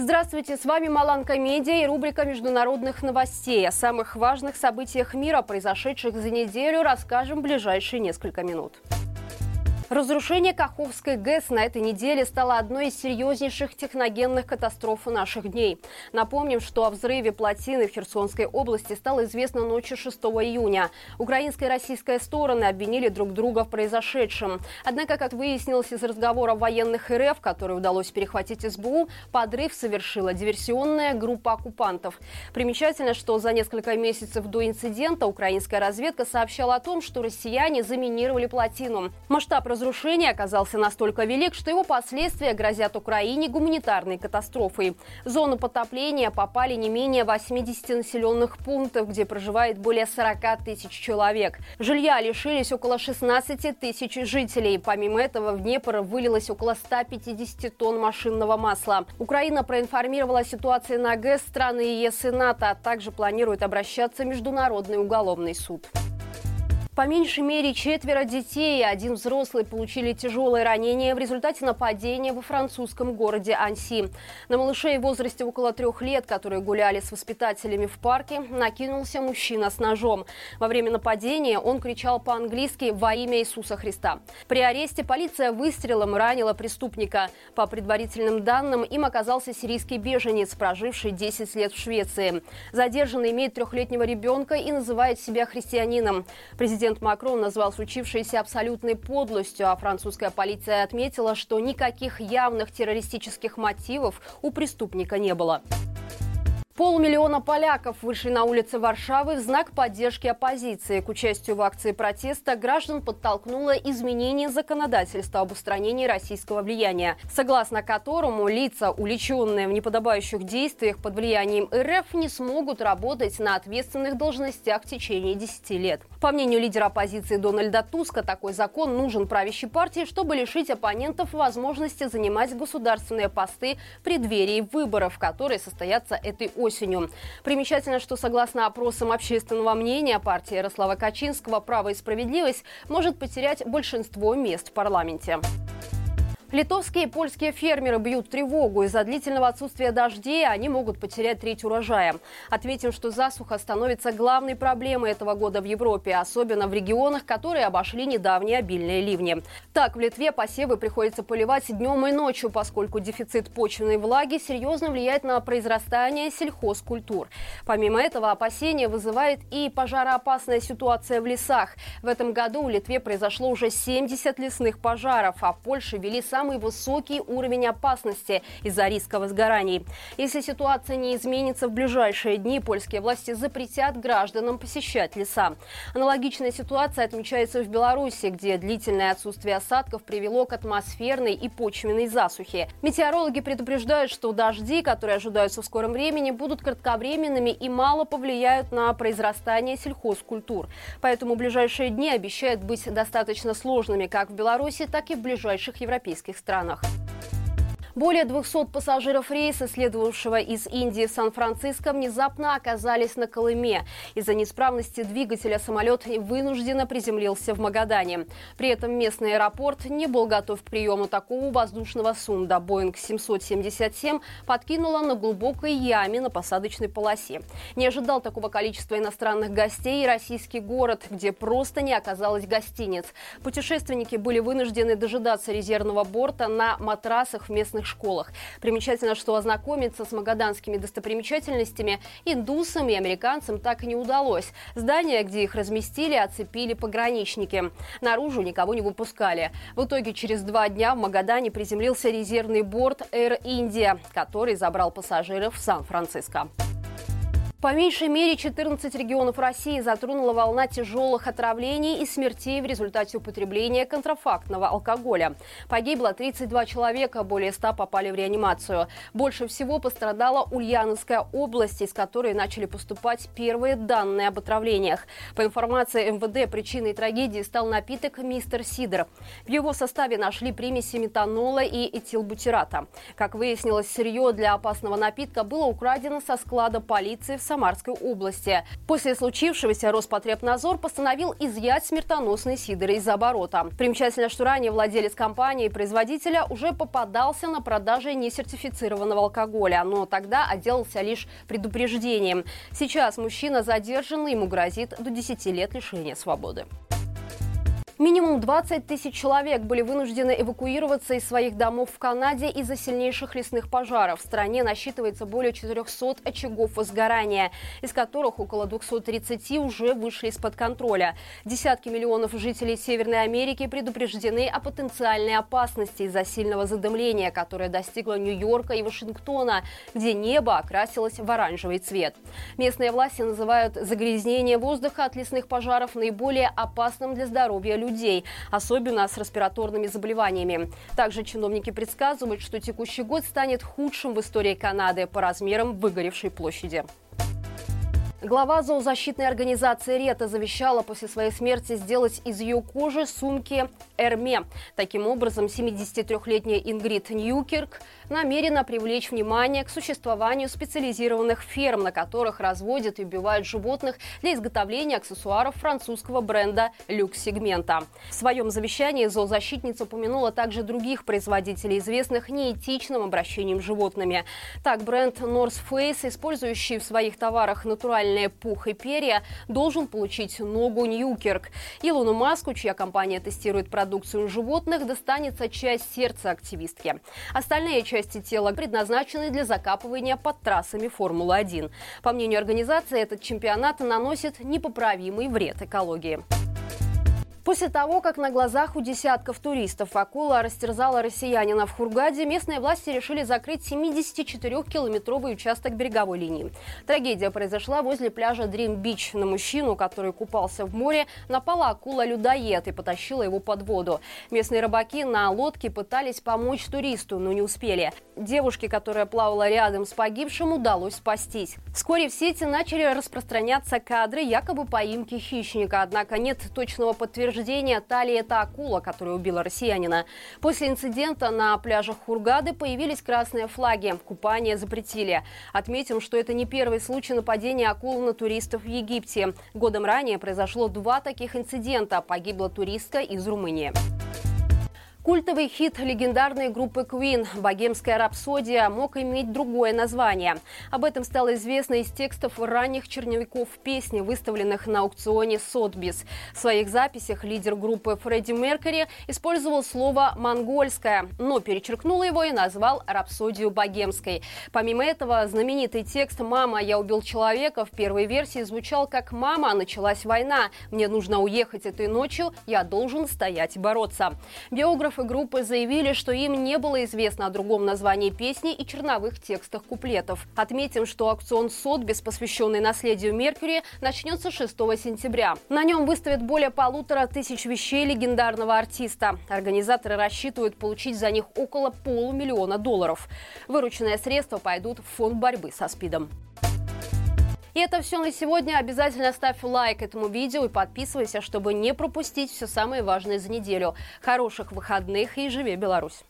Здравствуйте, с вами Маланка Медиа и рубрика международных новостей. О самых важных событиях мира, произошедших за неделю, расскажем в ближайшие несколько минут. Разрушение Каховской ГЭС на этой неделе стало одной из серьезнейших техногенных катастроф наших дней. Напомним, что о взрыве плотины в Херсонской области стало известно ночью 6 июня. Украинская и российская стороны обвинили друг друга в произошедшем. Однако, как выяснилось из разговора военных РФ, которые удалось перехватить СБУ, подрыв совершила диверсионная группа оккупантов. Примечательно, что за несколько месяцев до инцидента украинская разведка сообщала о том, что россияне заминировали плотину. Масштаб разрушения оказался настолько велик, что его последствия грозят Украине гуманитарной катастрофой. В зону потопления попали не менее 80 населенных пунктов, где проживает более 40 тысяч человек. Жилья лишились около 16 тысяч жителей. Помимо этого в Днепр вылилось около 150 тонн машинного масла. Украина проинформировала о ситуации на ГЭС страны ЕС и НАТО, а также планирует обращаться в Международный уголовный суд. По меньшей мере четверо детей и один взрослый получили тяжелые ранения в результате нападения во французском городе Анси. На малышей в возрасте около трех лет, которые гуляли с воспитателями в парке, накинулся мужчина с ножом. Во время нападения он кричал по-английски «Во имя Иисуса Христа». При аресте полиция выстрелом ранила преступника. По предварительным данным, им оказался сирийский беженец, проживший 10 лет в Швеции. Задержанный имеет трехлетнего ребенка и называет себя христианином. Президент Президент Макрон назвал случившееся абсолютной подлостью, а французская полиция отметила, что никаких явных террористических мотивов у преступника не было. Полмиллиона поляков вышли на улицы Варшавы в знак поддержки оппозиции. К участию в акции протеста граждан подтолкнуло изменение законодательства об устранении российского влияния, согласно которому лица, уличенные в неподобающих действиях под влиянием РФ, не смогут работать на ответственных должностях в течение 10 лет. По мнению лидера оппозиции Дональда Туска, такой закон нужен правящей партии, чтобы лишить оппонентов возможности занимать государственные посты в преддверии выборов, которые состоятся этой осенью осенью. Примечательно, что согласно опросам общественного мнения, партия Ярослава Качинского «Право и справедливость» может потерять большинство мест в парламенте. Литовские и польские фермеры бьют тревогу. Из-за длительного отсутствия дождей они могут потерять треть урожая. Отметим, что засуха становится главной проблемой этого года в Европе, особенно в регионах, которые обошли недавние обильные ливни. Так, в Литве посевы приходится поливать днем и ночью, поскольку дефицит почвенной влаги серьезно влияет на произрастание сельхозкультур. Помимо этого, опасения вызывает и пожароопасная ситуация в лесах. В этом году в Литве произошло уже 70 лесных пожаров, а в Польше вели сам самый высокий уровень опасности из-за риска возгораний. Если ситуация не изменится в ближайшие дни, польские власти запретят гражданам посещать леса. Аналогичная ситуация отмечается в Беларуси, где длительное отсутствие осадков привело к атмосферной и почвенной засухе. Метеорологи предупреждают, что дожди, которые ожидаются в скором времени, будут кратковременными и мало повлияют на произрастание сельхозкультур. Поэтому ближайшие дни обещают быть достаточно сложными как в Беларуси, так и в ближайших европейских странах. Более 200 пассажиров рейса, следовавшего из Индии в Сан-Франциско, внезапно оказались на Колыме. Из-за неисправности двигателя самолет вынужденно приземлился в Магадане. При этом местный аэропорт не был готов к приему такого воздушного сунда. Боинг 777 подкинула на глубокой яме на посадочной полосе. Не ожидал такого количества иностранных гостей и российский город, где просто не оказалось гостиниц. Путешественники были вынуждены дожидаться резервного борта на матрасах в местных школах. Примечательно, что ознакомиться с магаданскими достопримечательностями индусам и американцам так и не удалось. Здание, где их разместили, оцепили пограничники. Наружу никого не выпускали. В итоге через два дня в Магадане приземлился резервный борт Air India, который забрал пассажиров в Сан-Франциско. По меньшей мере 14 регионов России затронула волна тяжелых отравлений и смертей в результате употребления контрафактного алкоголя. Погибло 32 человека, более 100 попали в реанимацию. Больше всего пострадала Ульяновская область, из которой начали поступать первые данные об отравлениях. По информации МВД, причиной трагедии стал напиток «Мистер Сидор». В его составе нашли примеси метанола и этилбутирата. Как выяснилось, сырье для опасного напитка было украдено со склада полиции в Самарской области. После случившегося Роспотребнадзор постановил изъять смертоносные сидоры из оборота. Примечательно, что ранее владелец компании и производителя уже попадался на продаже несертифицированного алкоголя, но тогда отделался лишь предупреждением. Сейчас мужчина задержан, и ему грозит до 10 лет лишения свободы. Минимум 20 тысяч человек были вынуждены эвакуироваться из своих домов в Канаде из-за сильнейших лесных пожаров. В стране насчитывается более 400 очагов возгорания, из которых около 230 уже вышли из-под контроля. Десятки миллионов жителей Северной Америки предупреждены о потенциальной опасности из-за сильного задымления, которое достигло Нью-Йорка и Вашингтона, где небо окрасилось в оранжевый цвет. Местные власти называют загрязнение воздуха от лесных пожаров наиболее опасным для здоровья людей людей, особенно с респираторными заболеваниями. Также чиновники предсказывают, что текущий год станет худшим в истории Канады по размерам выгоревшей площади. Глава зоозащитной организации «Рета» завещала после своей смерти сделать из ее кожи сумки «Эрме». Таким образом, 73-летняя Ингрид Ньюкерк намерена привлечь внимание к существованию специализированных ферм, на которых разводят и убивают животных для изготовления аксессуаров французского бренда люкс-сегмента. В своем завещании зоозащитница упомянула также других производителей, известных неэтичным обращением с животными. Так, бренд North Face, использующий в своих товарах натуральные натуральные пух и перья, должен получить ногу Ньюкерк. Илону Маску, чья компания тестирует продукцию животных, достанется часть сердца активистки. Остальные части тела предназначены для закапывания под трассами Формулы-1. По мнению организации, этот чемпионат наносит непоправимый вред экологии. После того, как на глазах у десятков туристов акула растерзала россиянина в Хургаде, местные власти решили закрыть 74-километровый участок береговой линии. Трагедия произошла возле пляжа Дрим-Бич. На мужчину, который купался в море, напала акула-людоед и потащила его под воду. Местные рыбаки на лодке пытались помочь туристу, но не успели. Девушке, которая плавала рядом с погибшим, удалось спастись. Вскоре в сети начали распространяться кадры якобы поимки хищника, однако нет точного подтверждения подтверждения, Тали – это акула, которая убила россиянина. После инцидента на пляжах Хургады появились красные флаги. Купание запретили. Отметим, что это не первый случай нападения акул на туристов в Египте. Годом ранее произошло два таких инцидента. Погибла туристка из Румынии. Культовый хит легендарной группы Queen «Богемская рапсодия» мог иметь другое название. Об этом стало известно из текстов ранних черновиков песни, выставленных на аукционе Сотбис. В своих записях лидер группы Фредди Меркери использовал слово «монгольская», но перечеркнул его и назвал «рапсодию богемской». Помимо этого, знаменитый текст «Мама, я убил человека» в первой версии звучал как «Мама, началась война. Мне нужно уехать этой ночью. Я должен стоять и бороться». Биограф Биографы группы заявили, что им не было известно о другом названии песни и черновых текстах куплетов. Отметим, что аукцион Сотбис, посвященный наследию Меркьюри, начнется 6 сентября. На нем выставят более полутора тысяч вещей легендарного артиста. Организаторы рассчитывают получить за них около полумиллиона долларов. Вырученные средства пойдут в фонд борьбы со СПИДом. И это все на сегодня. Обязательно ставь лайк этому видео и подписывайся, чтобы не пропустить все самое важное за неделю. Хороших выходных и живи Беларусь!